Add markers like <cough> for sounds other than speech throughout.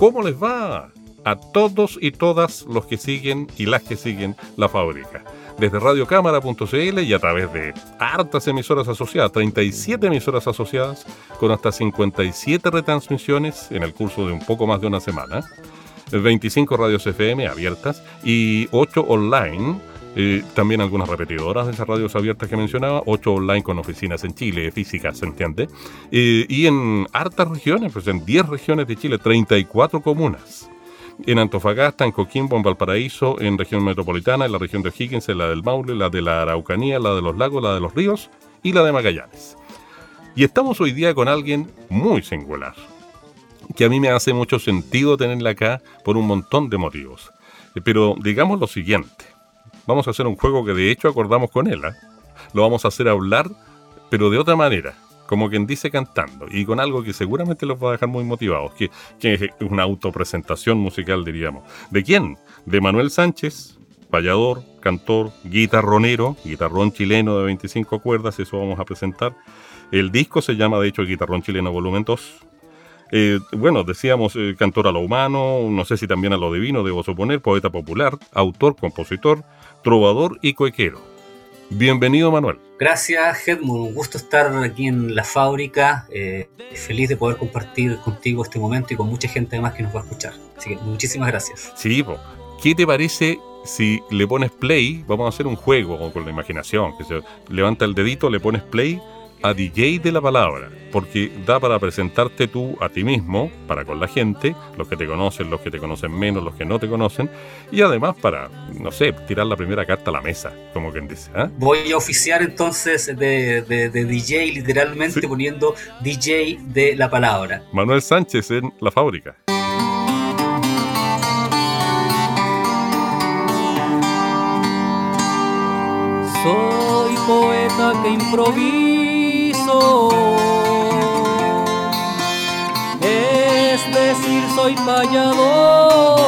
¿Cómo les va? A todos y todas los que siguen y las que siguen la fábrica. Desde radiocámara.cl y a través de hartas emisoras asociadas, 37 emisoras asociadas, con hasta 57 retransmisiones en el curso de un poco más de una semana, 25 radios FM abiertas y 8 online eh, también algunas repetidoras de esas radios abiertas que mencionaba, 8 online con oficinas en Chile, físicas, ¿se entiende? Eh, y en hartas regiones, pues en 10 regiones de Chile, 34 comunas. En Antofagasta, en Coquimbo, en Valparaíso, en región metropolitana, en la región de Higgins, en la del Maule, la de la Araucanía, la de los lagos, la de los ríos y la de Magallanes. Y estamos hoy día con alguien muy singular, que a mí me hace mucho sentido tenerla acá por un montón de motivos. Eh, pero digamos lo siguiente, vamos a hacer un juego que de hecho acordamos con él. ¿eh? Lo vamos a hacer hablar, pero de otra manera, como quien dice cantando, y con algo que seguramente los va a dejar muy motivados, que, que es una autopresentación musical, diríamos. ¿De quién? De Manuel Sánchez, payador, cantor, guitarronero, guitarrón chileno de 25 cuerdas, eso vamos a presentar. El disco se llama, de hecho, Guitarrón Chileno Volumen 2. Eh, bueno, decíamos eh, cantor a lo humano, no sé si también a lo divino, debo suponer, poeta popular, autor, compositor, trovador y coequero. Bienvenido, Manuel. Gracias, Edmund. Un gusto estar aquí en la fábrica. Eh, feliz de poder compartir contigo este momento y con mucha gente además que nos va a escuchar. Así que muchísimas gracias. Sí, ¿qué te parece si le pones play? Vamos a hacer un juego con la imaginación. Que se levanta el dedito, le pones play a DJ de la palabra, porque da para presentarte tú a ti mismo, para con la gente, los que te conocen, los que te conocen menos, los que no te conocen, y además para, no sé, tirar la primera carta a la mesa, como quien dice. ¿eh? Voy a oficiar entonces de, de, de DJ, literalmente poniendo DJ de la palabra. Manuel Sánchez en la fábrica. Soy poeta que Es decir, soy payador,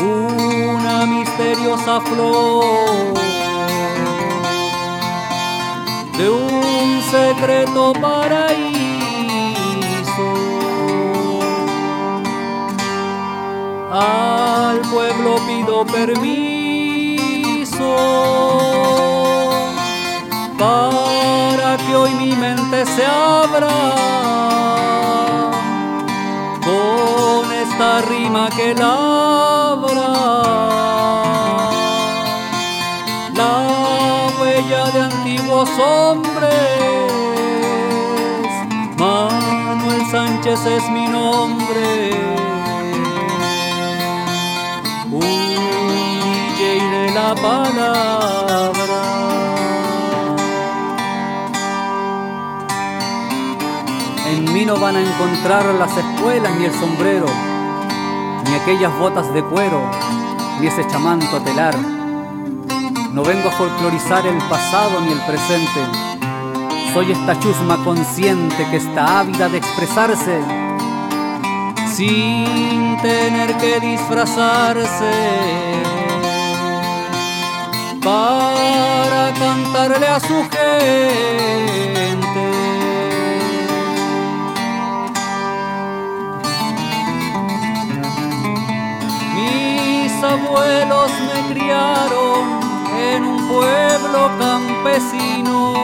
una misteriosa flor de un secreto paraíso. Al pueblo pido permiso para que hoy mi mente se abra con esta rima que labra la huella de antiguos hombres. Manuel Sánchez es mi nombre. la palabra. No van a encontrar las espuelas ni el sombrero, ni aquellas botas de cuero, ni ese chamanto telar. No vengo a folclorizar el pasado ni el presente. Soy esta chusma consciente que está ávida de expresarse sin tener que disfrazarse para cantarle a su gente. Abuelos me criaron en un pueblo campesino.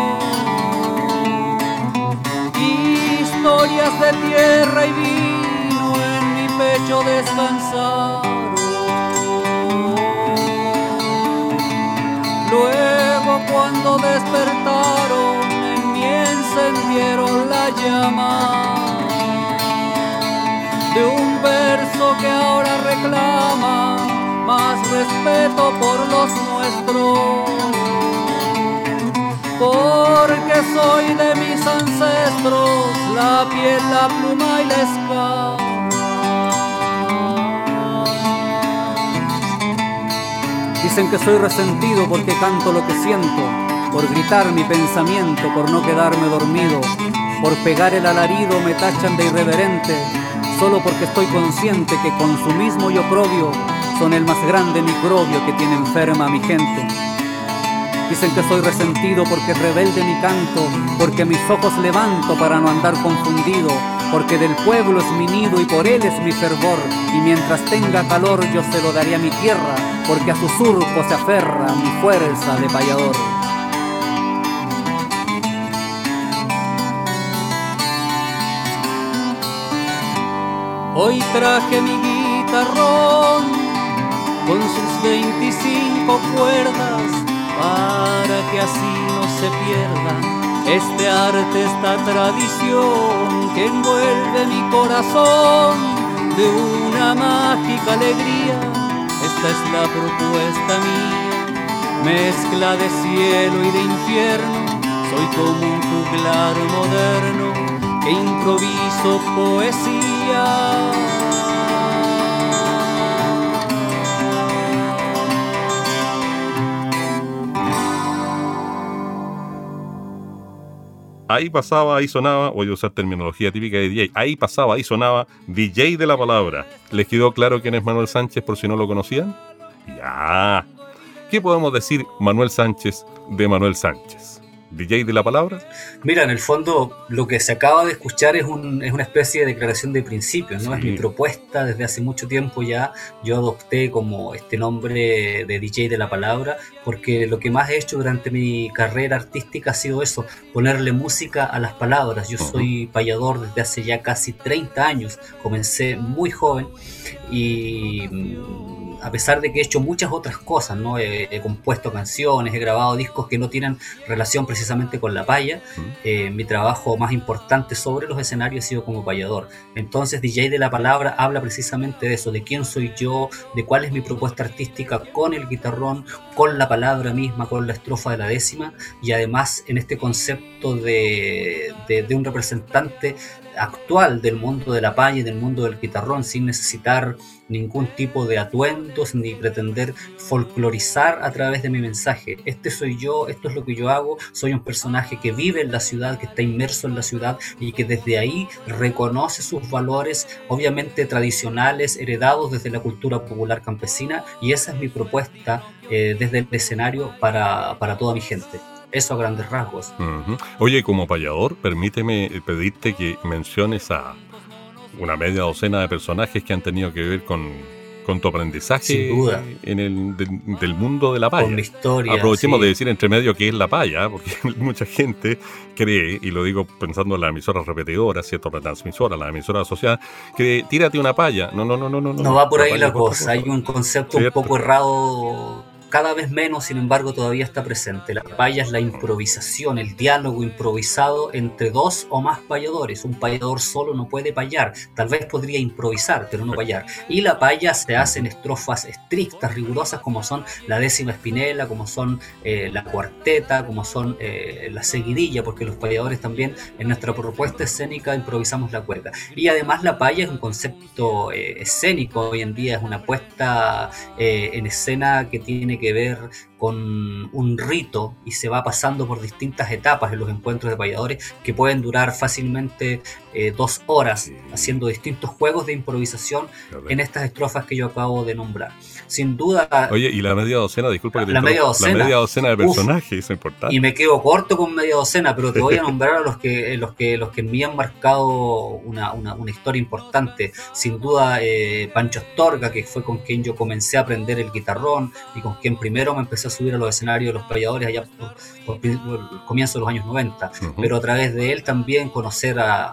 Historias de tierra y vino en mi pecho descansar. Luego cuando despertaron en mí encendieron la llama de un verso que ahora reclama más respeto por los nuestros, porque soy de mis ancestros, la piel, la pluma y la escala. Dicen que soy resentido porque canto lo que siento, por gritar mi pensamiento, por no quedarme dormido, por pegar el alarido me tachan de irreverente, solo porque estoy consciente que consumismo y oprobio son el más grande microbio que tiene enferma a mi gente. Dicen que soy resentido porque rebelde mi canto, porque mis ojos levanto para no andar confundido, porque del pueblo es mi nido y por él es mi fervor, y mientras tenga calor yo se lo daré a mi tierra, porque a su surco se aferra mi fuerza de payador. Hoy traje mi guitarrón con sus 25 cuerdas para que así no se pierda este arte, esta tradición que envuelve mi corazón de una mágica alegría. Esta es la propuesta mía, mezcla de cielo y de infierno. Soy como un juglar moderno que improviso poesía. Ahí pasaba, ahí sonaba, voy a usar terminología típica de DJ, ahí pasaba, ahí sonaba DJ de la palabra. ¿Les quedó claro quién es Manuel Sánchez por si no lo conocían? Ya. ¿Qué podemos decir Manuel Sánchez de Manuel Sánchez? DJ de la palabra? Mira, en el fondo lo que se acaba de escuchar es, una especie de declaración de principios, ¿no? Es mi propuesta desde hace mucho tiempo ya. Yo adopté como este nombre de DJ de la palabra porque lo que más he hecho durante mi carrera artística ha sido eso, ponerle música a las palabras. Yo soy payador desde hace ya casi 30 años, comencé muy joven y a pesar de que he hecho muchas otras cosas, ¿no? He, compuesto canciones, he grabado discos que no tienen relación precisamente con la paya, eh, mi trabajo más importante sobre los escenarios ha sido como payador. Entonces DJ de la Palabra habla precisamente de eso, de quién soy yo, de cuál es mi propuesta artística con el guitarrón, con la palabra misma, con la estrofa de la décima, y además en este concepto de, de un representante actual del mundo de la paya y del mundo del guitarrón sin necesitar ningún tipo de atuendos ni pretender folclorizar a través de mi mensaje. Este soy yo, esto es lo que yo hago, soy un personaje que vive en la ciudad, que está inmerso en la ciudad y que desde ahí reconoce sus valores, obviamente tradicionales, heredados desde la cultura popular campesina y esa es mi propuesta eh, desde el escenario para, para toda mi gente. Eso a grandes rasgos. Oye, como payador, permíteme pedirte que menciones a una media docena de personajes que han tenido que ver con, con tu aprendizaje en el del mundo de la paya. Con la historia. Aprovechemos de decir entre medio que es la paya, <laughs> porque mucha gente cree, y lo digo pensando en las emisoras repetidoras, ¿cierto? Retransmisoras, las emisoras asociadas, que tírate una paya. No, no, no, no, no. No va por ahí la cosa. Hay un concepto un poco errado cada vez menos, sin embargo, todavía está presente. La paya es la improvisación, el diálogo improvisado entre dos o más payadores. Un payador solo no puede payar, tal vez podría improvisar, pero no payar. Y la paya se hace en estrofas estrictas, rigurosas, como son la décima espinela, como son eh, la cuarteta, como son eh, la seguidilla, porque los payadores también en nuestra propuesta escénica improvisamos la cuerda. Y además la paya es un concepto eh, escénico, hoy en día es una puesta en escena que tiene que ver con un rito y se va pasando por distintas etapas en los encuentros de payadores que pueden durar fácilmente eh, dos horas haciendo distintos juegos de improvisación en estas estrofas que yo acabo de nombrar. Sin duda... Oye, y la media docena, disculpa que te la, media docena, la media docena de personajes, es importante. Y me quedo corto con media docena, pero te voy a <laughs> nombrar a los que, los que, los que me han marcado una, una, una historia importante. Sin duda, eh, Pancho Astorga, que fue con quien yo comencé a aprender el guitarrón y con quien primero me empecé a subir a los escenarios de los payadores allá por, el comienzo de los años 90, pero a través de él también conocer a,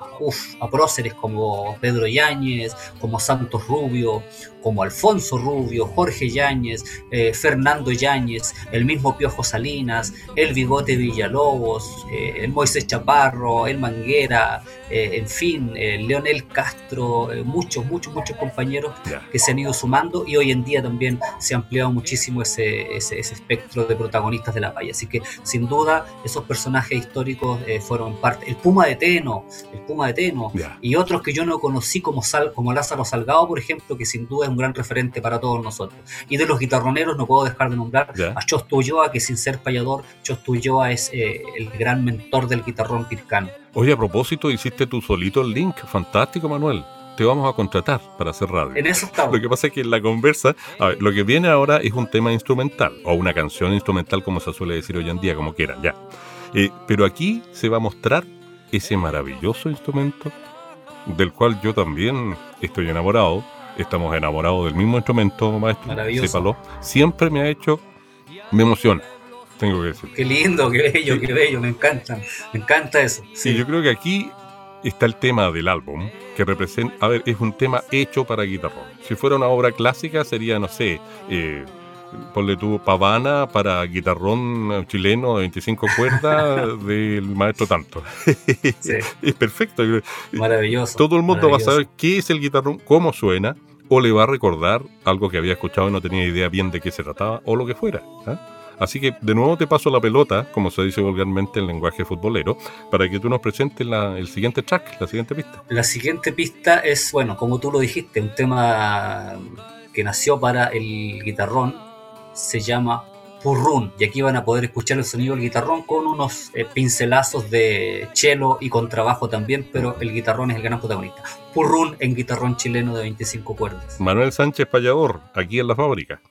a próceres como Pedro Yáñez, como Santos Rubio, como Alfonso Rubio, Jorge Yáñez, eh, Fernando Yáñez, el mismo Piojo Salinas, el Bigote Villalobos, eh, el Moisés Chaparro, el Manguera, eh, en fin, Leonel Castro, muchos, muchos, muchos compañeros que se han ido sumando y hoy en día también se ha ampliado muchísimo ese, ese, espectro de protagonistas de la calle. Así que sin duda esos personajes históricos fueron parte. El Puma de Teno, el Puma de Teno y otros que yo no conocí como, Sal, como Lázaro Salgado, por ejemplo, que sin duda un gran referente para todos nosotros. Y de los guitarroneros no puedo dejar de nombrar a Chosto Ulloa, que sin ser payador, Chosto Ulloa es eh, el gran mentor del guitarrón pircano. Oye, a propósito, hiciste tú solito el link. Fantástico, Manuel te vamos a contratar para hacer radio. En eso estamos. <laughs> Lo que pasa es que en la conversa, lo que viene ahora es un tema instrumental, o una canción instrumental, como se suele decir hoy en día, como quieran, ya. Eh, pero aquí se va a mostrar ese maravilloso instrumento del cual yo también estoy enamorado, estamos enamorados del mismo instrumento, maestro. Sépalo. Siempre me ha hecho, me emociona, tengo que decir. Qué lindo, qué bello, qué bello, me encanta, me encanta eso. Sí, yo creo que aquí está el tema del álbum, que representa, a ver, es un tema hecho para guitarrón. Si fuera una obra clásica sería, no sé, eh, ponle tú Pavana para guitarrón chileno de 25 <laughs> cuerdas del maestro tanto. <laughs> es perfecto. Maravilloso. Todo el mundo va a saber qué es el guitarrón, cómo suena, o le va a recordar algo que había escuchado y no tenía idea bien de qué se trataba, o lo que fuera. ¿ah? Así que de nuevo te paso la pelota, como se dice vulgarmente en lenguaje futbolero, para que tú nos presentes el siguiente track, la siguiente pista. La siguiente pista es, bueno, como tú lo dijiste, un tema que nació para el guitarrón, se llama Purrún, y aquí van a poder escuchar el sonido del guitarrón con unos eh, pincelazos de cello y contrabajo también, pero el guitarrón es el gran protagonista. Purrún en guitarrón chileno de 25 cuerdas. Manuel Sánchez Payador, aquí en la fábrica.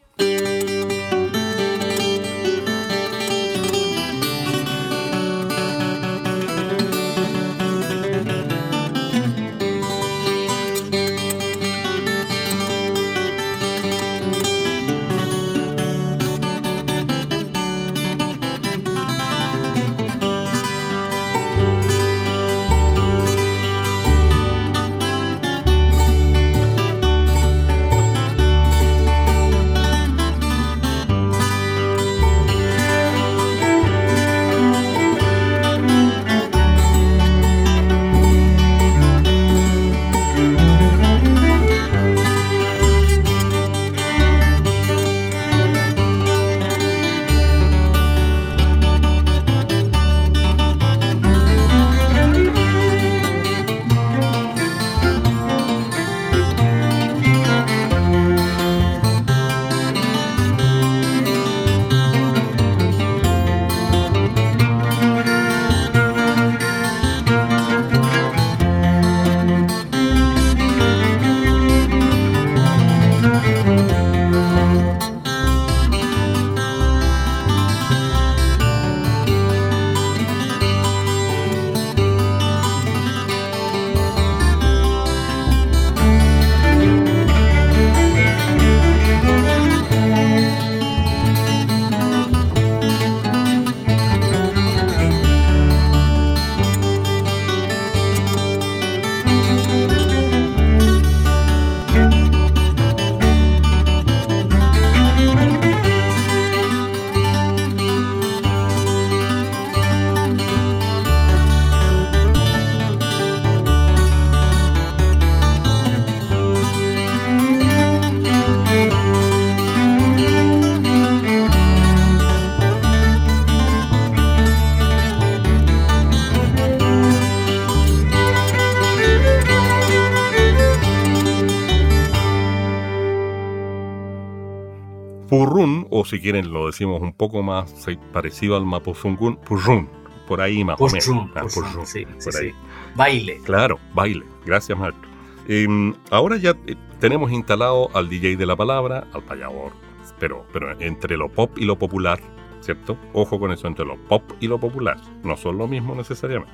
Si quieren lo decimos un poco más parecido al Mapuzungún, Purrún, por ahí más o menos. Ah, sí, por ahí. Baile. Claro, baile. Gracias, Marco. Em, ahora ya eh, tenemos instalado al DJ de la palabra, al payador, pero, pero entre lo pop y lo popular, ¿cierto? Ojo con eso, entre lo pop y lo popular. No son lo mismo necesariamente.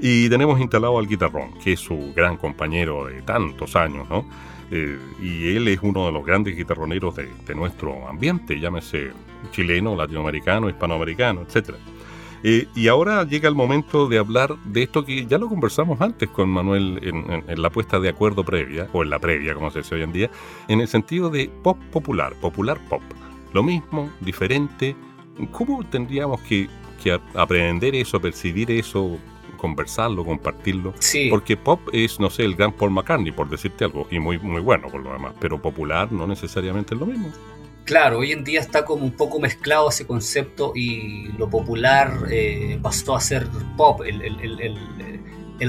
Y tenemos instalado al guitarrón, que es su gran compañero de tantos años, ¿no? Eh, y él es uno de los grandes guitarroneros de, nuestro ambiente, llámese chileno, latinoamericano, hispanoamericano, etc. Eh, y ahora llega el momento de hablar de esto que ya lo conversamos antes con Manuel en, la puesta de acuerdo previa, o en la previa, como se dice hoy en día, en el sentido de pop popular, popular pop. Lo mismo, diferente. ¿Cómo tendríamos que, que aprender eso, percibir eso, conversarlo, compartirlo. Porque pop es, no sé, el gran Paul McCartney, por decirte algo, y muy, muy bueno por lo demás, pero popular no necesariamente es lo mismo. Claro, hoy en día está como un poco mezclado ese concepto y lo popular eh, pasó a ser pop. el, el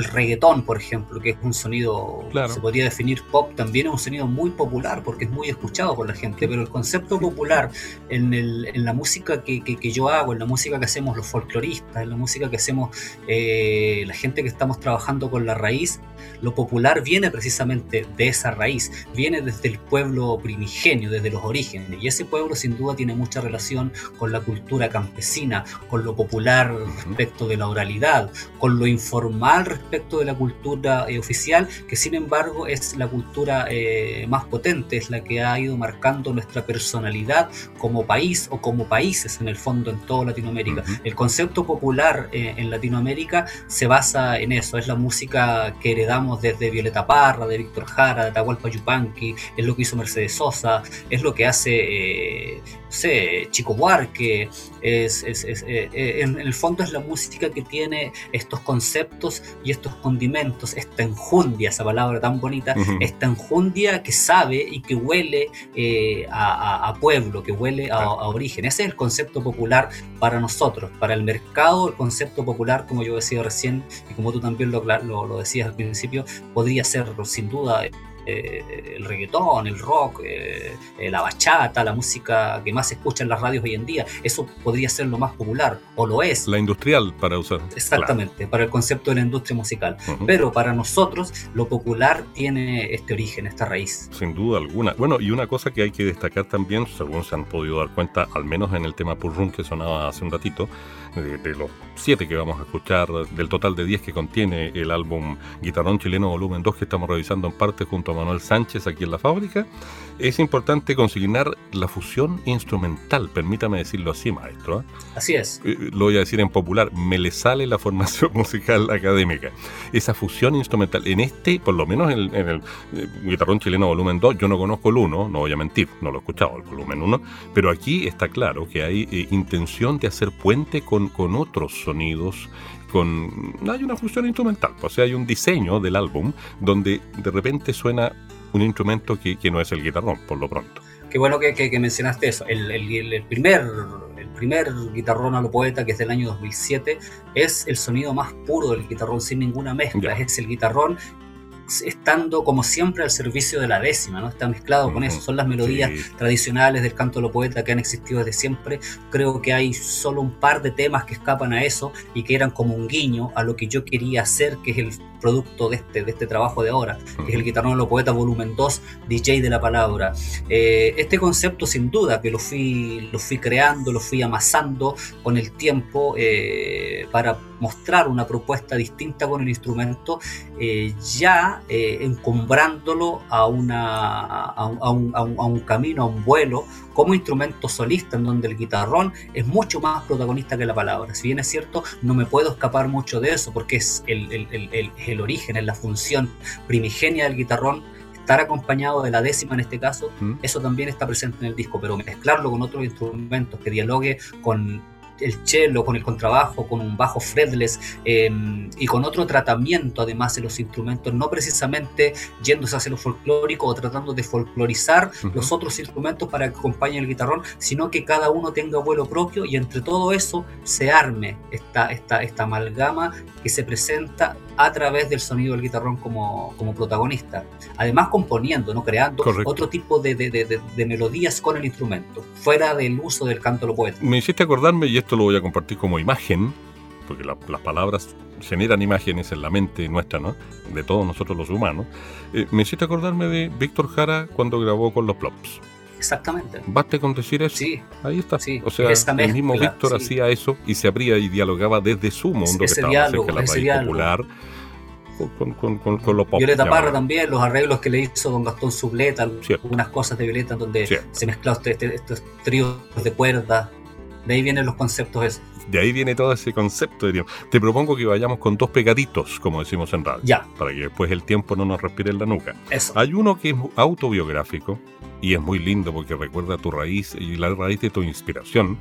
reggaetón, por ejemplo, que es un sonido, se podría definir pop, también es un sonido muy popular porque es muy escuchado por la gente, pero el concepto popular en, el, en la música que, que, yo hago, en la música que hacemos los folcloristas, en la música que hacemos eh, la gente que estamos trabajando con la raíz, lo popular viene precisamente de esa raíz, viene desde el pueblo primigenio, desde los orígenes, y ese pueblo sin duda tiene mucha relación con la cultura campesina, con lo popular respecto de la oralidad, con lo informal respecto de la cultura eh, oficial, que sin embargo es la cultura eh, más potente, es la que ha ido marcando nuestra personalidad como país o como países en el fondo en toda Latinoamérica. El concepto popular eh, en Latinoamérica se basa en eso, es la música que heredamos desde Violeta Parra, de Víctor Jara, de Atahualpa Yupanqui, es lo que hizo Mercedes Sosa, es lo que hace sé, Chico Buarque, es, es, es eh, eh, en, el fondo es la música que tiene estos conceptos y estos condimentos, esta enjundia, esa palabra tan bonita, esta enjundia que sabe y que huele eh, a, pueblo, que huele a, origen. Ese es el concepto popular para nosotros, para el mercado, el concepto popular, como yo decía recién y como tú también lo, lo, lo decías al principio, podría ser sin duda eh, el reggaetón, el rock, eh, eh, la bachata, la música que más se escucha en las radios hoy en día. Eso podría ser lo más popular, o lo es. La industrial, para usar. Exactamente, para el concepto de la industria musical. Pero para nosotros, lo popular tiene este origen, esta raíz. Sin duda alguna. Bueno, y una cosa que hay que destacar también, según se han podido dar cuenta, al menos en el tema Purrun que sonaba hace un ratito, de, los siete que vamos a escuchar, del total de diez que contiene el álbum Guitarrón Chileno Volumen 2 que estamos revisando en parte junto a Manuel Sánchez aquí en la fábrica, es importante consignar la fusión instrumental, permítame decirlo así, maestro. ¿eh? Así es. Eh, lo voy a decir en popular, me le sale la formación <laughs> musical académica. Esa fusión instrumental, en este, por lo menos en el, eh, Guitarrón Chileno Volumen 2, yo no conozco el 1, no voy a mentir, no lo he escuchado, el volumen 1, pero aquí está claro que hay intención de hacer puente con con, otros sonidos con hay una fusión instrumental, o sea, hay un diseño del álbum donde de repente suena un instrumento que, no es el guitarrón, por lo pronto. Qué bueno que, mencionaste eso. El, el, primer, el primer guitarrón a lo poeta, que es del año 2007, es el sonido más puro del guitarrón, sin ninguna mezcla. Es el guitarrón estando como siempre al servicio de la décima, ¿no? Está mezclado con eso. Son las melodías tradicionales del canto de lo poeta que han existido desde siempre. Creo que hay solo un par de temas que escapan a eso y que eran como un guiño a lo que yo quería hacer, que es el producto de este, de este trabajo de ahora, que es el Guitarrón de los Poetas volumen 2, DJ de la palabra. Eh, este concepto sin duda que lo fui, lo fui creando, lo fui amasando con el tiempo eh, para mostrar una propuesta distinta con el instrumento, eh, ya encumbrándolo a, una, a, un, a, un, camino, a un vuelo, como instrumento solista, en donde el guitarrón es mucho más protagonista que la palabra. Si bien es cierto, no me puedo escapar mucho de eso, porque es el, el, el, el origen, es la función primigenia del guitarrón, estar acompañado de la décima en este caso, mm. eso también está presente en el disco, pero mezclarlo con otros instrumentos que dialogue con el cello, con el contrabajo, con un bajo fretless em, y con otro tratamiento además de los instrumentos, no precisamente yéndose hacia lo folclórico o tratando de folclorizar los otros instrumentos para que acompañen el guitarrón, sino que cada uno tenga vuelo propio y entre todo eso se arme esta, esta, esta amalgama que se presenta a través del sonido del guitarrón como, como protagonista. Además componiendo, no creando otro tipo de, de, de, melodías con el instrumento, fuera del uso del canto lo poeta. Me hiciste acordarme, y esto lo voy a compartir como imagen, porque las palabras generan imágenes en la mente nuestra, ¿no? De todos nosotros los humanos. Eh, me hiciste acordarme de Víctor Jara cuando grabó con los Plops. Exactamente. Baste con decir eso. Sí. Ahí está. Sí. O sea, el mismo Víctor hacía eso y se abría y dialogaba desde su mundo, ese que estaba diálogo, cerca de la raíz popular. Con, con, con, con lo pop. Violeta Parra también, los arreglos que le hizo don Gastón Subleta, algunas cosas de Violeta donde se mezclaron este, este, estos tríos de cuerdas De ahí vienen los conceptos esos. De ahí viene todo ese concepto. Diríamos. Te propongo que vayamos con dos pegaditos, como decimos en radio. Ya. Para que después el tiempo no nos respire en la nuca. Eso. Hay uno que es autobiográfico y es muy lindo porque recuerda tu raíz y la raíz de tu inspiración,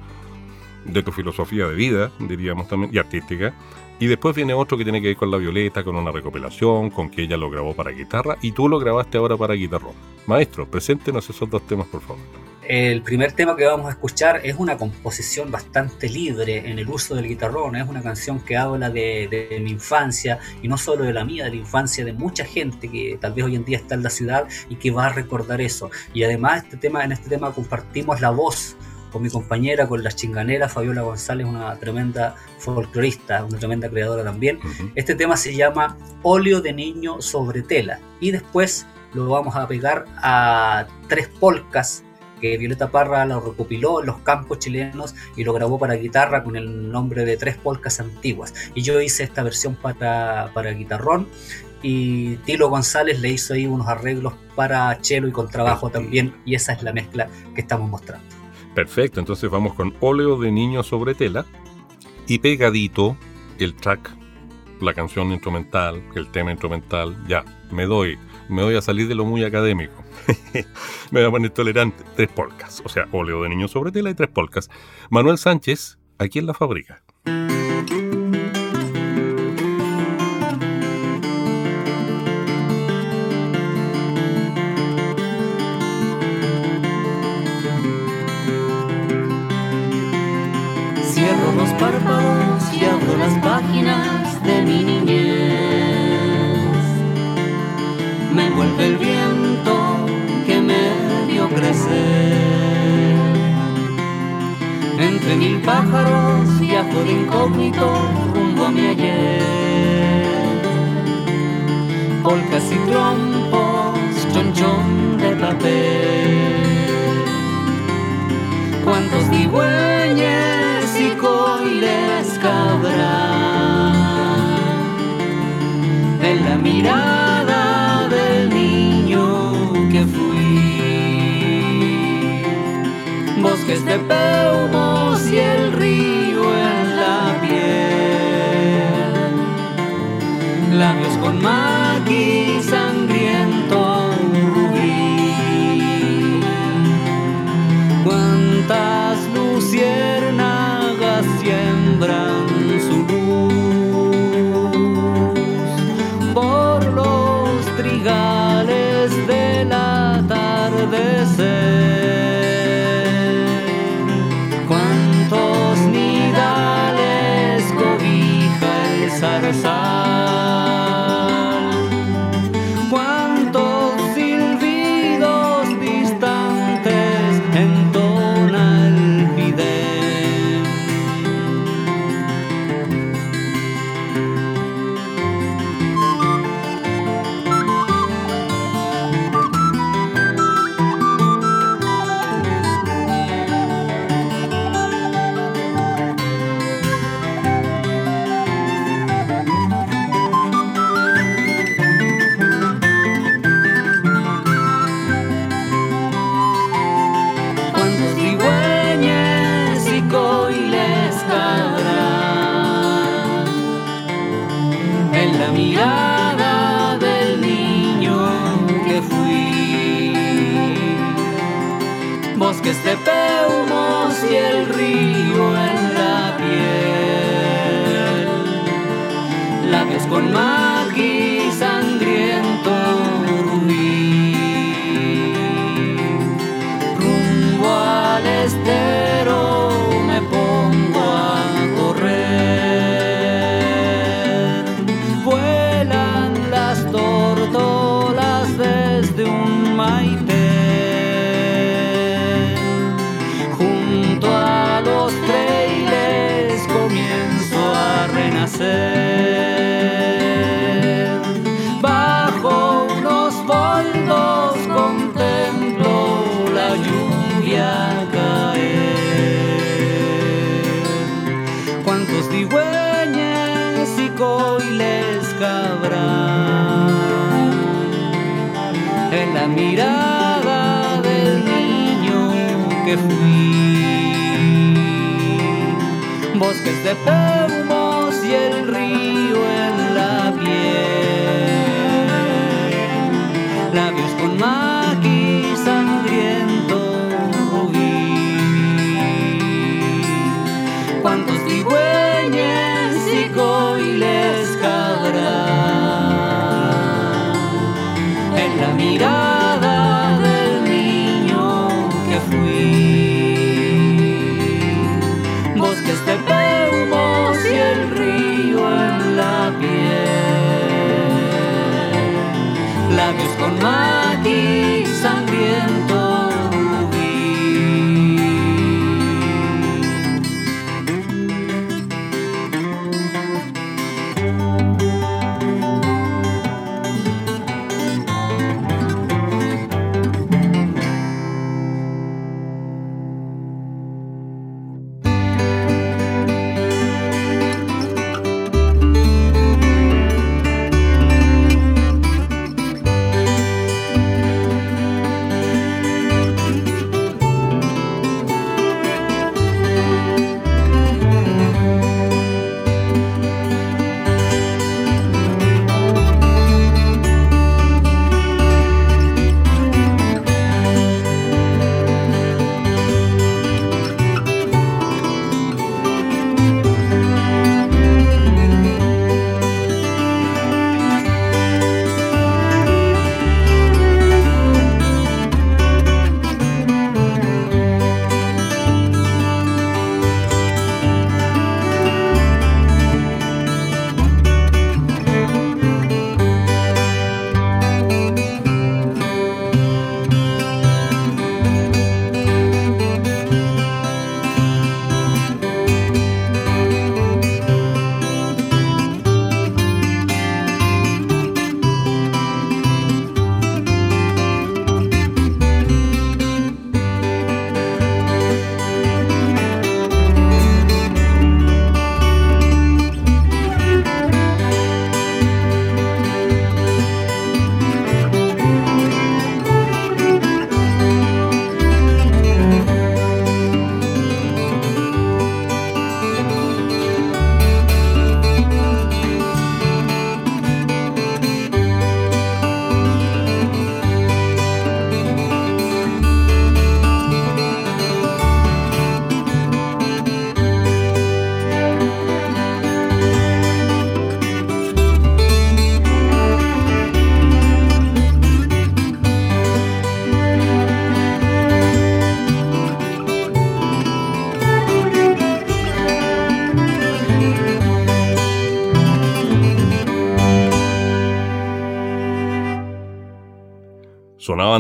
de tu filosofía de vida, diríamos también, y artística. Y después viene otro que tiene que ver con la Violeta, con una recopilación, con que ella lo grabó para guitarra y tú lo grabaste ahora para guitarrón. Maestro, preséntenos esos dos temas, por favor. El primer tema que vamos a escuchar es una composición bastante libre en el uso del guitarrón. Es una canción que habla de, de, mi infancia y no solo de la mía, de la infancia de mucha gente que tal vez hoy en día está en la ciudad y que va a recordar eso. Y además este tema, en este tema compartimos la voz con mi compañera, con la chinganera Fabiola González, una tremenda folclorista, una tremenda creadora también. Uh -huh. Este tema se llama Óleo de Niño sobre tela y después lo vamos a pegar a tres polcas que Violeta Parra lo recopiló en los campos chilenos y lo grabó para guitarra con el nombre de Tres Polcas Antiguas. Y yo hice esta versión para, para guitarrón y Tilo González le hizo ahí unos arreglos para cello y contrabajo también y esa es la mezcla que estamos mostrando. Perfecto, entonces vamos con óleo de niño sobre tela y pegadito el track, la canción instrumental, el tema instrumental, ya, me doy, me doy a salir de lo muy académico. <laughs> me voy a poner tolerante. Tres polcas, o sea, óleo de niño sobre tela y tres polcas. Manuel Sánchez, aquí en la fábrica. Párpados y abro las páginas de mi niñez. Me envuelve el viento que me vio crecer. Entre mil pájaros viajo de incógnito rumbo a mi ayer. Polcas y trompos, mirada del niño que fui. Bosques de peumos y el río en la piel. Labios con maqui en la mirada del niño que fui. Bosques de peumos y el río en la piel. Labios con maqui de peumos y el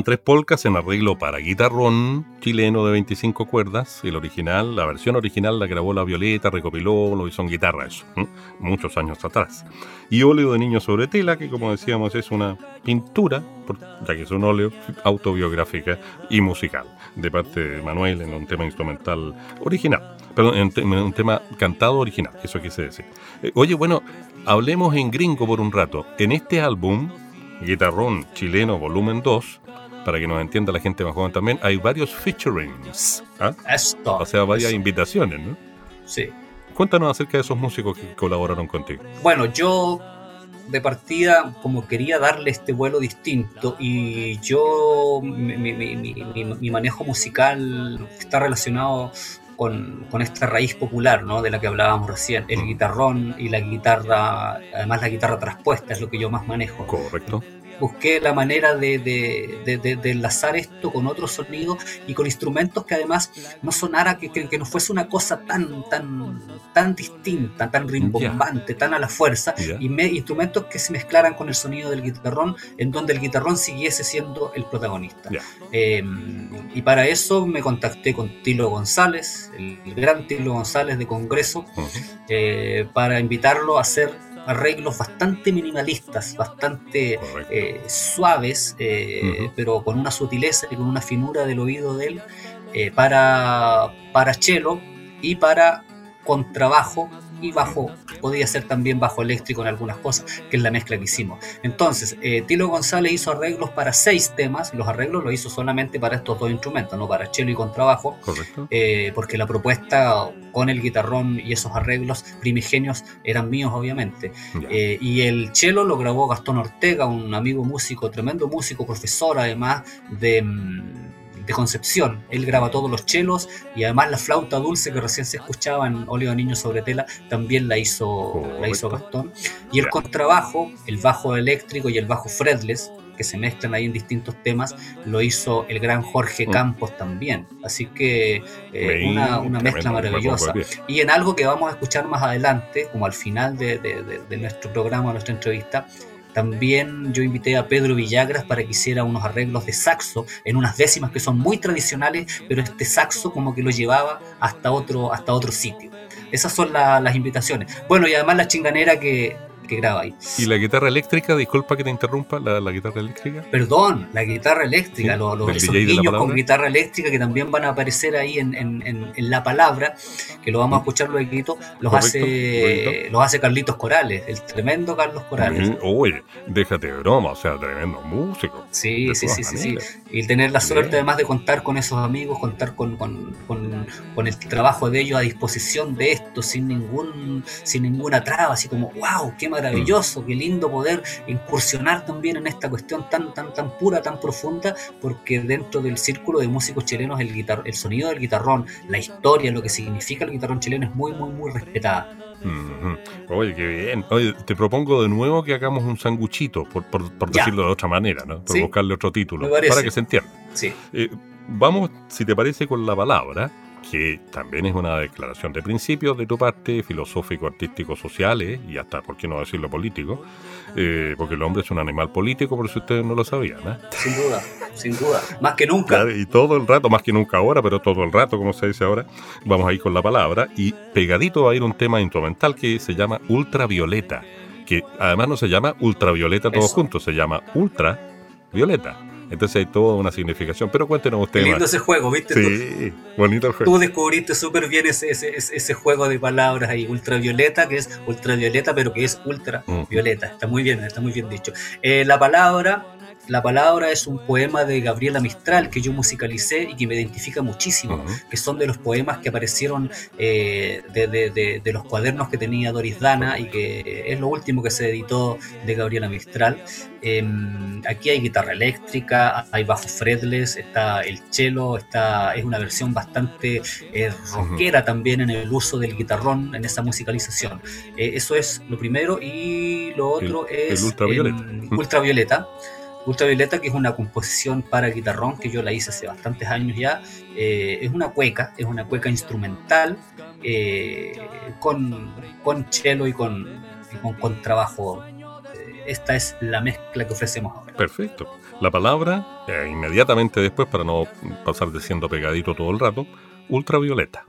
Tres polcas en arreglo para guitarrón chileno de 25 cuerdas. El original, la versión original la grabó La Violeta, recopiló, lo hizo en guitarra eso, muchos años atrás. Y óleo de niño sobre tela, que como decíamos es una pintura, ya que es un óleo autobiográfica y musical, de parte de Manuel en un tema instrumental original. Perdón, en un tema cantado original, eso quise decir. Eh, oye, bueno, hablemos en gringo por un rato. En este álbum, Guitarrón Chileno Volumen 2, para que nos entienda la gente más joven también, hay varios featurings. ¿ah? Esto. O sea, varias Eso, invitaciones, ¿no? Sí. Cuéntanos acerca de esos músicos que colaboraron contigo. Bueno, yo de partida, como quería darle este vuelo distinto y yo, mi, mi- mi- mi- manejo musical está relacionado con, con esta raíz popular, ¿no? De la que hablábamos recién, el Mm. guitarrón y la guitarra, además la guitarra traspuesta es lo que yo más manejo. Correcto. Busqué la manera de, de- de- enlazar esto con otros sonidos y con instrumentos que además no sonara, que, que- que no fuese una cosa tan, tan, tan distinta, tan rimbombante, tan a la fuerza, y me- instrumentos que se mezclaran con el sonido del guitarrón, en donde el guitarrón siguiese siendo el protagonista. Eh, y para eso me contacté con Tilo González, el, el gran Tilo González de Congreso, eh, para invitarlo a hacer arreglos bastante minimalistas, bastante eh, suaves, eh, pero con una sutileza y con una finura del oído de él, eh, para, para cello y para contrabajo y bajo, podía ser también bajo eléctrico en algunas cosas, que es la mezcla que hicimos. Entonces, eh, Tilo González hizo arreglos para seis temas, y los arreglos los hizo solamente para estos dos instrumentos, no para cello y contrabajo, eh, porque la propuesta con el guitarrón y esos arreglos primigenios eran míos, obviamente. Eh, y el cello lo grabó Gastón Ortega, un amigo músico, tremendo músico, profesor además de mm, de Concepción. Él graba todos los chelos y además la flauta dulce que recién se escuchaba en Óleo de Niño sobre tela también la hizo, la hizo Gastón. Y el contrabajo, el bajo eléctrico y el bajo fretless, que se mezclan ahí en distintos temas, lo hizo el gran Jorge mm. Campos también. Así que eh, una, mezcla maravillosa. Y en algo que vamos a escuchar más adelante, como al final de, de nuestro programa, nuestra entrevista, también yo invité a Pedro Villagras para que hiciera unos arreglos de saxo en unas décimas que son muy tradicionales, pero este saxo como que lo llevaba hasta otro, hasta otro sitio. Esas son las invitaciones. Bueno, y además la chinganera que, que graba ahí. ¿Y la guitarra eléctrica? Disculpa que te interrumpa, la, guitarra eléctrica. Perdón, la guitarra eléctrica, los, niños con guitarra eléctrica que también van a aparecer ahí en, en, en, la palabra, que lo vamos a escuchar luego, los hace los hace Carlitos Corales, el tremendo Carlos Corales. Uy, déjate de broma, o sea, tremendo músico. Sí, sí, sí, sí, Y tener la suerte además de contar con esos amigos, contar con, con, con, con, el trabajo de ellos a disposición de esto, sin ningún, sin ninguna traba, así como, wow, qué maravilloso, qué lindo poder incursionar también en esta cuestión tan, tan, tan pura, tan profunda, porque dentro del círculo de músicos chilenos el, guitar el sonido del guitarrón, la historia, lo que significa el guitarrón chileno es muy, muy, muy respetada. Oye, qué bien. Oye, te propongo de nuevo que hagamos un sanguchito, por, por, decirlo de otra manera, ¿no? Por buscarle otro título, para que se entienda. Sí. Eh, vamos, si te parece, con la palabra que también es una declaración de principios de tu parte, filosófico, artístico, sociales y hasta, ¿por qué no decirlo político? Eh, porque el hombre es un animal político, por si ustedes no lo sabían. ¿eh? Sin duda, sin duda, más que nunca. y todo el rato, más que nunca ahora, pero todo el rato, como se dice ahora, vamos a ir con la palabra y pegadito va a ir un tema instrumental que se llama ultravioleta, que además no se llama ultravioleta todos juntos, se llama ultravioleta. Entonces hay toda una significación. Pero cuéntenos ustedes. lindo ese juego, ¿viste? Sí, bonito el juego. Tú descubriste súper bien ese, ese, juego de palabras ahí, ultravioleta, que es ultravioleta, pero que es ultravioleta. Está muy bien, está muy bien dicho. Eh, la palabra la palabra es un poema de Gabriela Mistral que yo musicalicé y que me identifica muchísimo, que son de los poemas que aparecieron eh, de, los cuadernos que tenía Doris Dana y que es lo último que se editó de Gabriela Mistral. Em, aquí hay guitarra eléctrica, hay bajo fretless, está el cello, está, es una versión bastante eh, rockera también en el uso del guitarrón en esa musicalización. Eh, eso es lo primero y lo otro es ultravioleta. Ultravioleta, que es una composición para guitarrón que yo la hice hace bastantes años ya, eh, es una cueca, es una cueca instrumental eh, con, con cello y con, con contrabajo. Eh, esta es la mezcla que ofrecemos ahora. Perfecto. La palabra, inmediatamente después, para no pasar diciendo pegadito todo el rato, ultravioleta.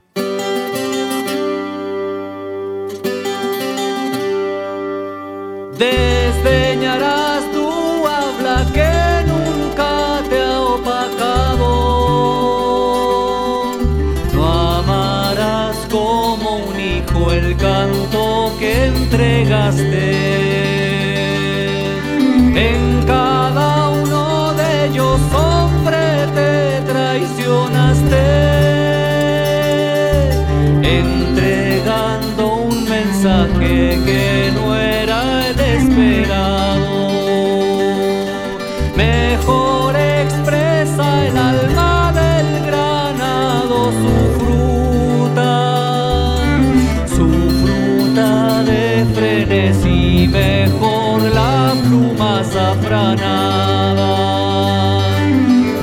Desdeñarás que nunca te ha opacado. No amarás como un hijo el canto que entregaste. En cada uno de ellos, hombre, te traicionaste. Entregando un mensaje que no era el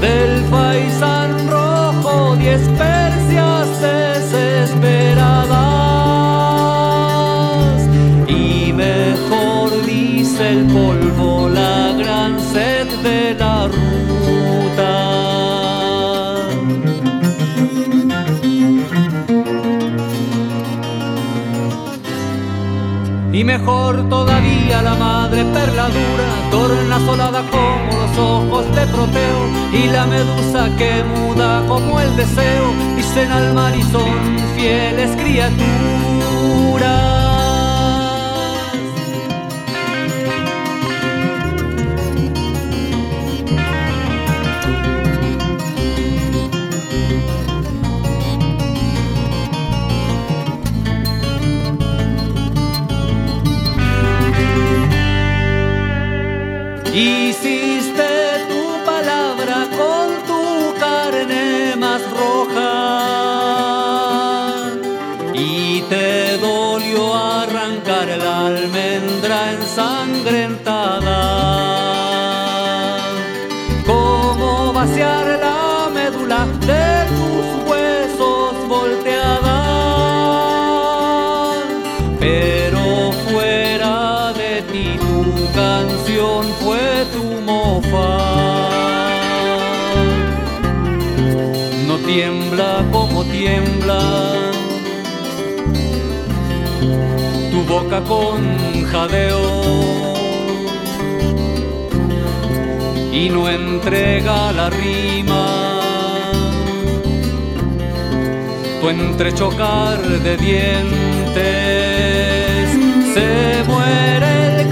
del faisán rojo diez persias desesperadas. Y mejor dice el polvo la gran sed de la ruta. Y mejor todavía la madre perladura tornasolada como los ojos de Proteo y la medusa que muda como el deseo, dicen al mar y son fieles criaturas. Con jadeo y no entrega la rima. Tu entrechocar de dientes se muere el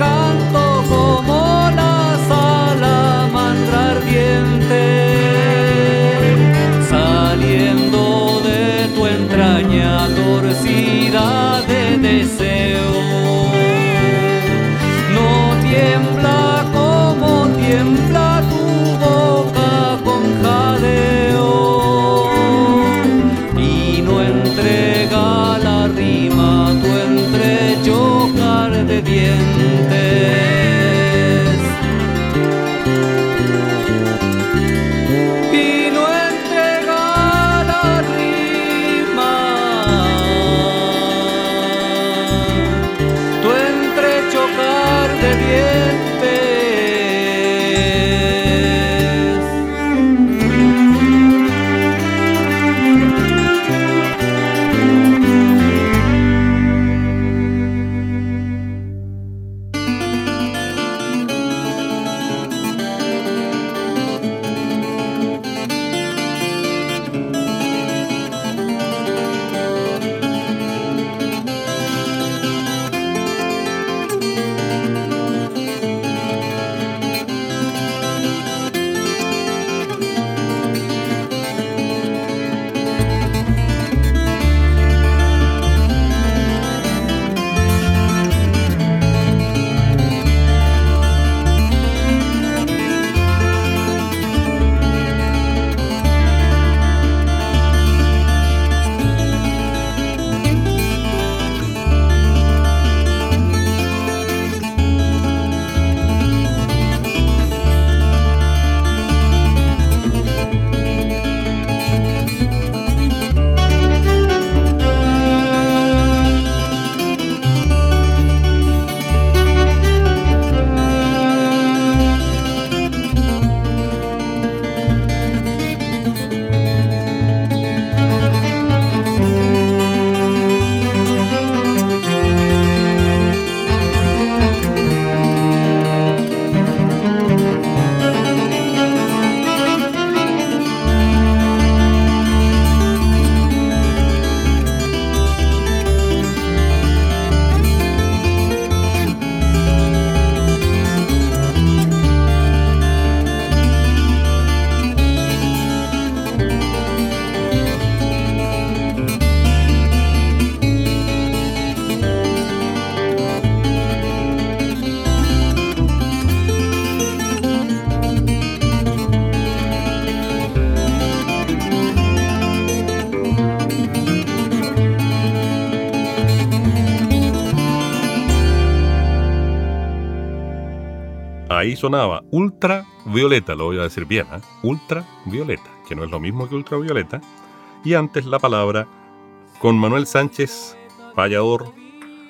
Ahí sonaba ultravioleta, lo voy a decir bien, ¿eh? ultravioleta, que no es lo mismo que ultravioleta. Y antes la palabra con Manuel Sánchez, payador,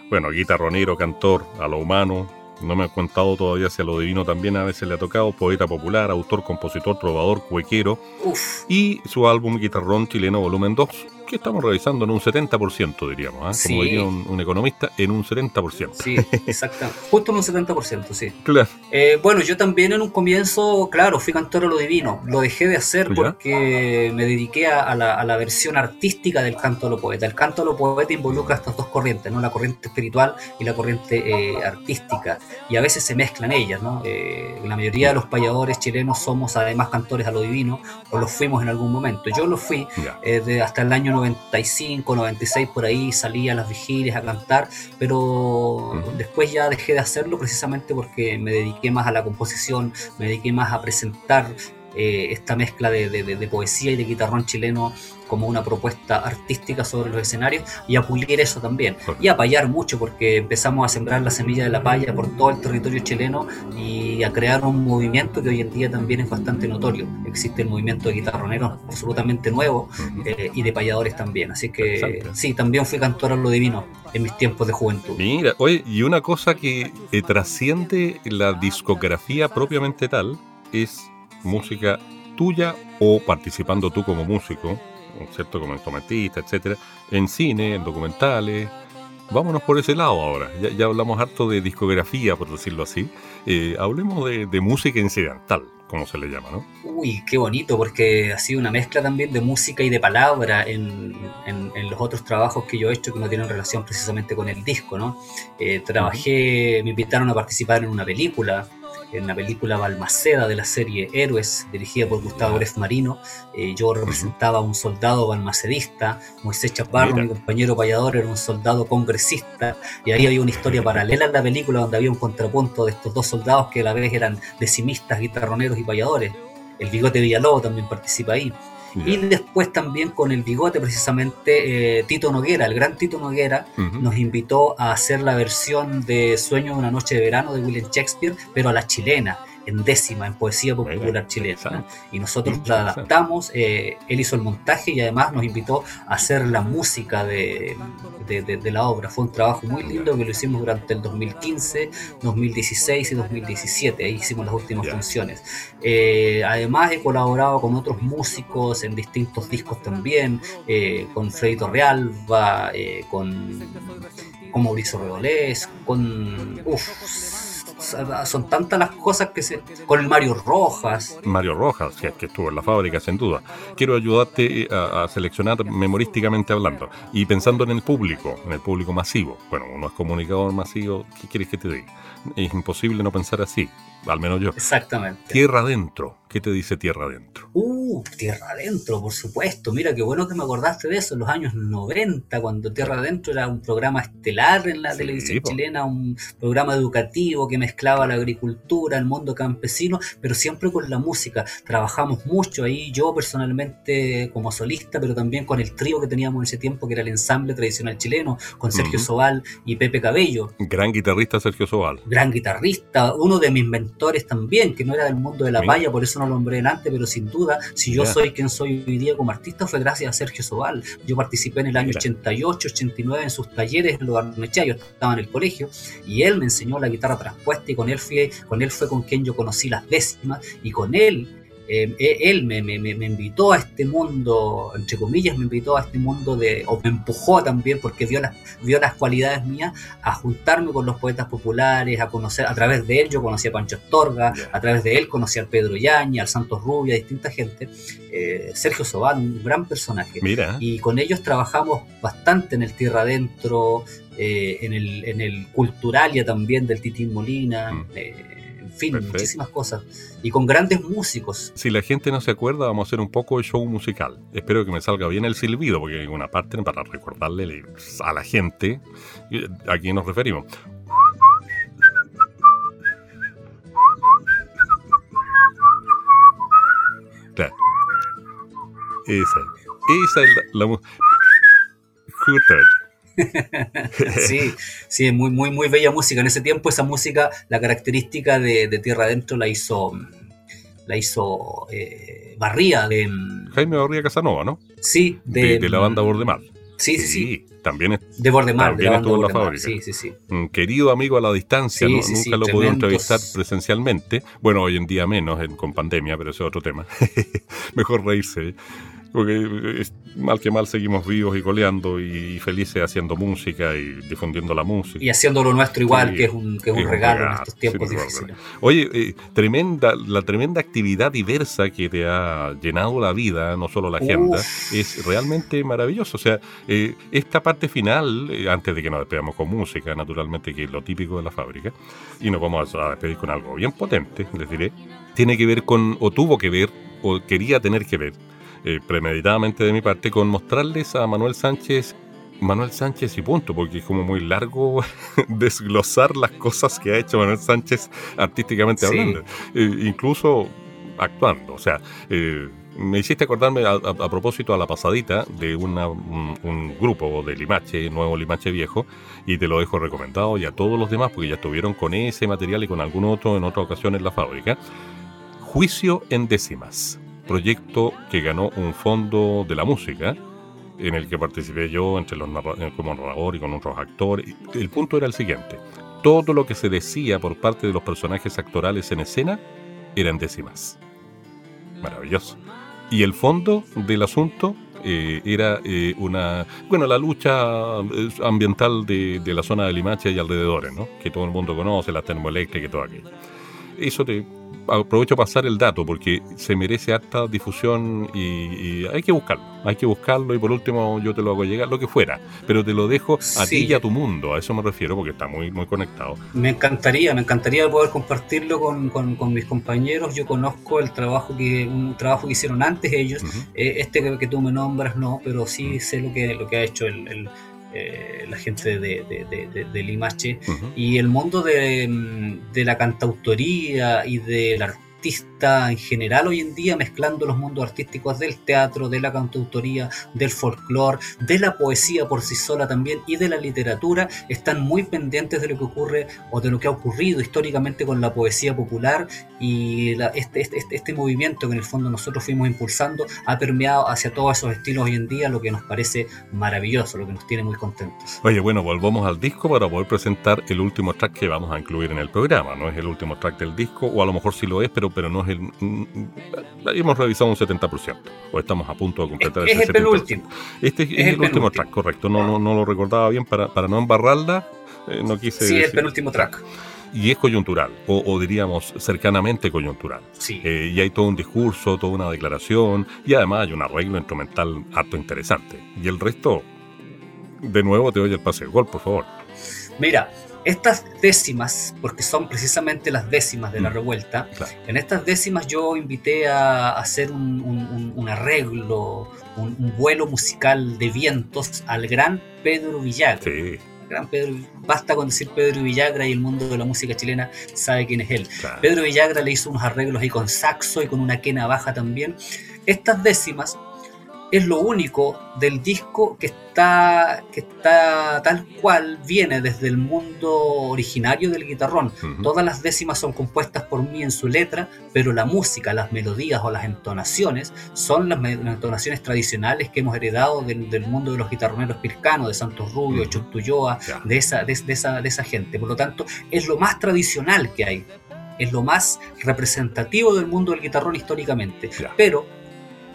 bueno, guitarronero, cantor, a lo humano. No me he contado todavía si a lo divino también a veces le ha tocado, poeta popular, autor, compositor, trovador, cuequero. Uf, Y su álbum Guitarrón Chileno Volumen 2. Que estamos realizando en un 70%, diríamos, ¿ah? como diría un, economista, en un 70%. Sí, exactamente. <laughs> Justo en un 70%, sí. Claro. Eh, bueno, yo también en un comienzo, claro, fui cantor a lo divino. Lo dejé de hacer porque me dediqué a, la, versión artística del canto a lo poeta. El canto a lo poeta involucra estas dos corrientes, ¿no? La corriente espiritual y la corriente eh, artística. Y a veces se mezclan ellas, ¿no? Eh, la mayoría de los payadores chilenos somos además cantores a lo divino, o lo fuimos en algún momento. Yo lo fui hasta el año 95, 96, por ahí salía a las vigilias a cantar, pero después ya dejé de hacerlo precisamente porque me dediqué más a la composición, me dediqué más a presentar eh, esta mezcla de, poesía y de guitarrón chileno como una propuesta artística sobre los escenarios y a pulir eso también y a payar mucho porque empezamos a sembrar la semilla de la paya por todo el territorio chileno y a crear un movimiento que hoy en día también es bastante notorio. Existe el movimiento de guitarroneros absolutamente nuevo eh, y de payadores también. Así que sí, también fui cantor a lo divino en mis tiempos de juventud. Mira, oye, y una cosa que eh, trasciende la discografía propiamente tal es música tuya o participando tú como músico, ¿cierto? Como instrumentista, etcétera, en cine, en documentales. Vámonos por ese lado ahora. Ya, hablamos harto de discografía, por decirlo así. Eh, hablemos de, música incidental, como se le llama, ¿no? Uy, qué bonito, porque ha sido una mezcla también de música y de palabra en, en, los otros trabajos que yo he hecho que no tienen relación precisamente con el disco, ¿no? Eh, trabajé, me invitaron a participar en una película en la película Balmaceda de la serie Héroes, dirigida por Gustavo Gref Marino. Eh, yo representaba a un soldado balmacedista, Moisés Chaparro, mi compañero payador, era un soldado congresista, y ahí había una historia paralela en la película donde había un contrapunto de estos dos soldados que a la vez eran decimistas, guitarroneros y payadores. El bigote Villalobos también participa ahí. Y después también con el bigote, precisamente, eh, Tito Noguera, el gran Tito Noguera, nos invitó a hacer la versión de Sueño de una noche de verano de William Shakespeare, pero a la chilena en décima, en poesía popular chilena. Y nosotros la adaptamos, eh, él hizo el montaje y además nos invitó a hacer la música de, de, la obra. Fue un trabajo muy lindo que lo hicimos durante el 2015, 2016 y 2017. Ahí hicimos las últimas funciones. Eh, además he colaborado con otros músicos en distintos discos también, eh, con Freddy Torrealba, con, con Mauricio Redolés, con... Uf, son tantas las cosas que se... Con el Mario Rojas. Mario Rojas, que, que estuvo en la fábrica, sin duda. Quiero ayudarte eh, a, seleccionar memorísticamente hablando y pensando en el público, en el público masivo. Bueno, uno es comunicador masivo, ¿qué quieres que te diga? Es imposible no pensar así, al menos yo. Exactamente. Tierra adentro. ¿Qué te dice Tierra Adentro? Uh, Tierra Adentro, por supuesto. Mira, qué bueno que me acordaste de eso, en los años 90, cuando Tierra Adentro era un programa estelar en la televisión chilena, un programa educativo que mezclaba la agricultura, el mundo campesino, pero siempre con la música. Trabajamos mucho ahí, yo personalmente como solista, pero también con el trío que teníamos en ese tiempo, que era el ensamble tradicional chileno, con Sergio Sobal y Pepe Cabello. Gran guitarrista Sergio Sobal. Gran guitarrista, uno de mis mentores también, que no era del mundo de la valla, por eso no lo nombré delante, pero sin duda, si yo soy quien soy hoy día como artista, fue gracias a Sergio Sobal. Yo participé en el año 88, 89 en sus talleres en Logarnechea, yo estaba en el colegio, y él me enseñó la guitarra traspuesta y con él, fui, con él fue con quien yo conocí las décimas, y con él eh, eh, él me, me, me, invitó a este mundo, entre comillas, me invitó a este mundo de, o me empujó también porque vio las, vio las cualidades mías, a juntarme con los poetas populares, a conocer, a través de él yo conocí a Pancho Astorga, a través de él conocí al Pedro Yaña, al Santos Rubia, a distinta gente, eh, Sergio Sobal, un gran personaje. Mira. Y con ellos trabajamos bastante en el Tierra Adentro, en, el, en el Culturalia también del Titín Molina. Mm fin, muchísimas cosas. Y con grandes músicos. Si la gente no se acuerda, vamos a hacer un poco de show musical. Espero que me salga bien el silbido, porque hay una parte para recordarle a la gente a quién nos referimos. Esa, esa es la, música. <laughs> sí, sí, muy, muy, muy bella música. En ese tiempo esa música, la característica de, Tierra Adentro la hizo, la hizo eh, Barría de... Jaime Barría Casanova, ¿no? Sí, de, la banda Bordemar. Sí, sí, sí. También, de Bordemar, también de estuvo en la fábrica. Sí, sí, sí. Un querido amigo a la distancia, nunca lo pude entrevistar presencialmente. Bueno, hoy en día menos con pandemia, pero ese es otro tema. <laughs> Mejor reírse. Porque mal que mal seguimos vivos y coleando y felices haciendo música y difundiendo la música. Y haciendo lo nuestro igual, que es un, que es un, regalo, en estos tiempos difíciles. Oye, eh, tremenda, la tremenda actividad diversa que te ha llenado la vida, no solo la agenda, es realmente maravilloso. O sea, eh, esta parte final, eh, antes de que nos despedamos con música, naturalmente, que es lo típico de la fábrica, y nos vamos a despedir con algo bien potente, les diré, tiene que ver con, o tuvo que ver, o quería tener que ver, eh, premeditadamente de mi parte, con mostrarles a Manuel Sánchez Manuel Sánchez y punto, porque es como muy largo <laughs> desglosar las cosas que ha hecho Manuel Sánchez artísticamente hablando, eh, incluso actuando. O sea, eh, me hiciste acordarme a, propósito a la pasadita de una, un, grupo de Limache, nuevo Limache viejo, y te lo dejo recomendado y a todos los demás, porque ya estuvieron con ese material y con algún otro en otra ocasión en la fábrica. Juicio en décimas proyecto que ganó un fondo de la música, en el que participé yo entre los como narrador y con otros actores. El punto era el siguiente, todo lo que se decía por parte de los personajes actorales en escena eran décimas. Maravilloso. Y el fondo del asunto eh, era eh, una, bueno, la lucha eh, ambiental de, de, la zona de Limache y alrededores, ¿no? Que todo el mundo conoce, la termoeléctrica y todo aquello. Eso te, aprovecho pasar el dato porque se merece harta difusión y, hay que buscarlo, hay que buscarlo y por último yo te lo hago llegar, lo que fuera, pero te lo dejo a ti y a tu mundo, a eso me refiero porque está muy, muy conectado. Me encantaría, me encantaría poder compartirlo con, con, mis compañeros, yo conozco el trabajo que, un trabajo que hicieron antes ellos, eh, este que, tú me nombras no, pero sí sé lo que, lo que ha hecho el eh, la gente de, de, Limache, y el mundo de, la cantautoría y del artista en general hoy en día, mezclando los mundos artísticos del teatro, de la cantautoría, del folclore, de la poesía por sí sola también y de la literatura, están muy pendientes de lo que ocurre o de lo que ha ocurrido históricamente con la poesía popular y este, este, este, este, movimiento que en el fondo nosotros fuimos impulsando ha permeado hacia todos esos estilos hoy en día, lo que nos parece maravilloso, lo que nos tiene muy contentos. Oye, bueno, volvamos al disco para poder presentar el último track que vamos a incluir en el programa. No es el último track del disco, o a lo mejor sí lo es, pero, pero no es el hemos revisado un 70%, o estamos a punto de completar es, ese 70%. El penúltimo. Este es, el, último track, correcto. No, no, no, lo recordaba bien para, para no embarrarla. Eh, no quise. Sí, es el penúltimo track. Y es coyuntural, o, diríamos cercanamente coyuntural. Sí. Eh, y hay todo un discurso, toda una declaración, y además hay un arreglo instrumental harto interesante. Y el resto, de nuevo te doy el pase de gol, por favor. Mira, estas décimas, porque son precisamente las décimas de la mm, revuelta, en estas décimas yo invité a hacer un, arreglo, un, vuelo musical de vientos al gran Pedro Villagra. Sí. Gran Pedro, basta con decir Pedro Villagra y el mundo de la música chilena sabe quién es él. Pedro Villagra le hizo unos arreglos ahí con saxo y con una quena baja también. Estas décimas es lo único del disco que está, que está tal cual viene desde el mundo originario del guitarrón. Todas las décimas son compuestas por mí en su letra, pero la música, las melodías o las entonaciones son las, entonaciones tradicionales que hemos heredado del, mundo de los guitarroneros pircanos, de Santos Rubio, uh de, esa, de, esa, de esa gente. Por lo tanto, es lo más tradicional que hay. Es lo más representativo del mundo del guitarrón históricamente. Pero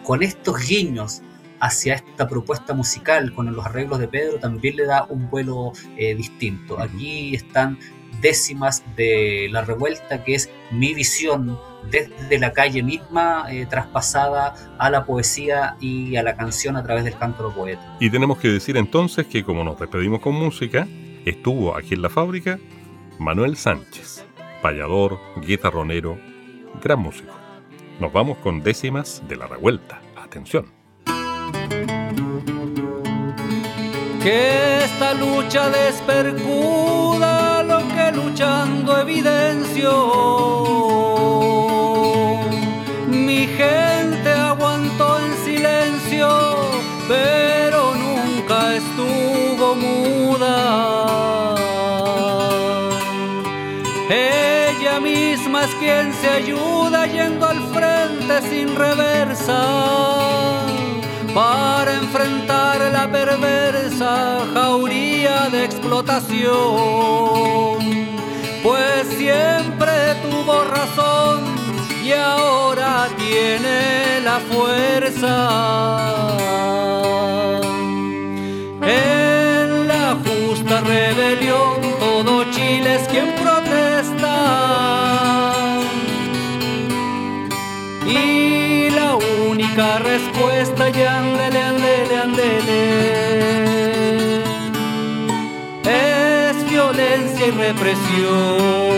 con estos guiños hacia esta propuesta musical con los arreglos de Pedro también le da un vuelo eh, distinto. Aquí están décimas de la revuelta, que es mi visión desde la calle misma, eh, traspasada a la poesía y a la canción a través del canto de poeta. Y tenemos que decir entonces que como nos despedimos con música, estuvo aquí en la fábrica Manuel Sánchez, payador, guitarronero, gran músico. Nos vamos con décimas de la revuelta. Atención. Que esta lucha despercuda lo que luchando evidencio. Mi gente aguantó en silencio, pero nunca estuvo muda. Ella misma es quien se ayuda yendo al frente sin reversa para enfrentar la perversa jauría de explotación, pues siempre tuvo razón y ahora tiene la fuerza. En la justa rebelión todo Chile es quien protesta. Y la única respuesta, ya andele, andele, andele, es violencia y represión.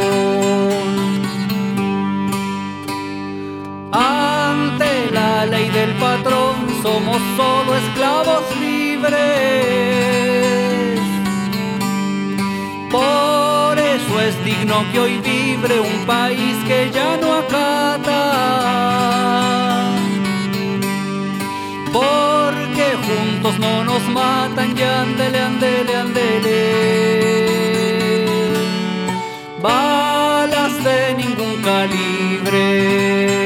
Ante la ley del patrón somos solo esclavos libres. Por eso es digno que hoy vibre un país que ya no acata. Juntos no nos matan, ya andele, andele, andele. Balas de ningún calibre.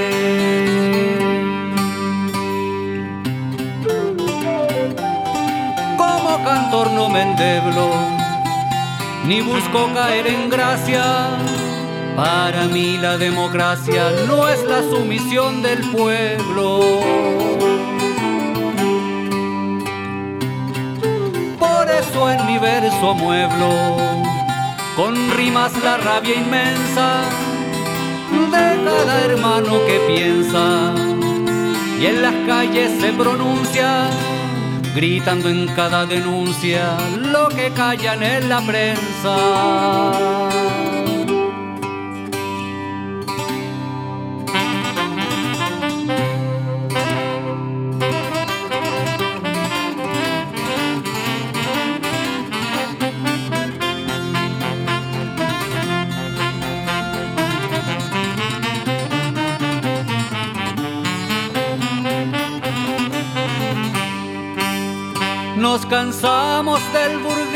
cantor no me endeblo, ni busco caer en gracia. Para mí la democracia no es la sumisión del pueblo. Por eso en mi verso mueblo con rimas la rabia inmensa de cada hermano que piensa y en las calles se pronuncia gritando en cada denuncia lo que callan en la prensa. Cansamos del burgués,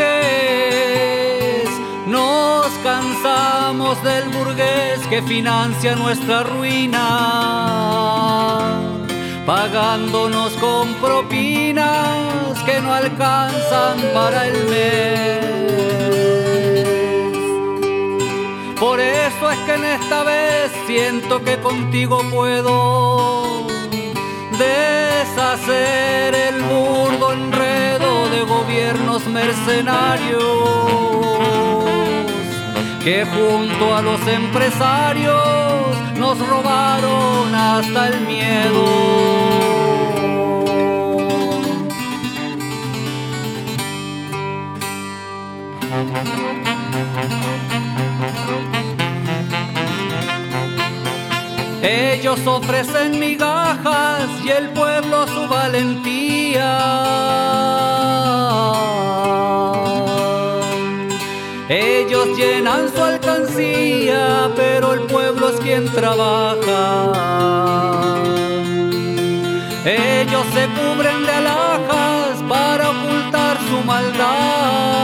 nos cansamos del burgués que financia nuestra ruina, pagándonos con propinas que no alcanzan para el mes. Por eso es que en esta vez siento que contigo puedo deshacer el burdo enredo de gobiernos mercenarios que junto a los empresarios nos robaron hasta el miedo. Ellos ofrecen migajas y el pueblo su valentía. Ellos llenan su alcancía, pero el pueblo es quien trabaja. Ellos se cubren de alhajas para ocultar su maldad.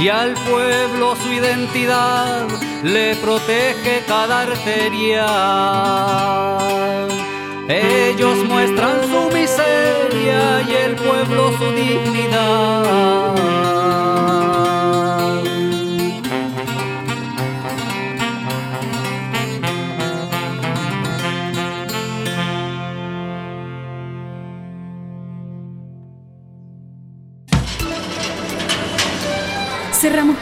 Y al pueblo su identidad le protege cada arteria. Ellos muestran su miseria y el pueblo su dignidad.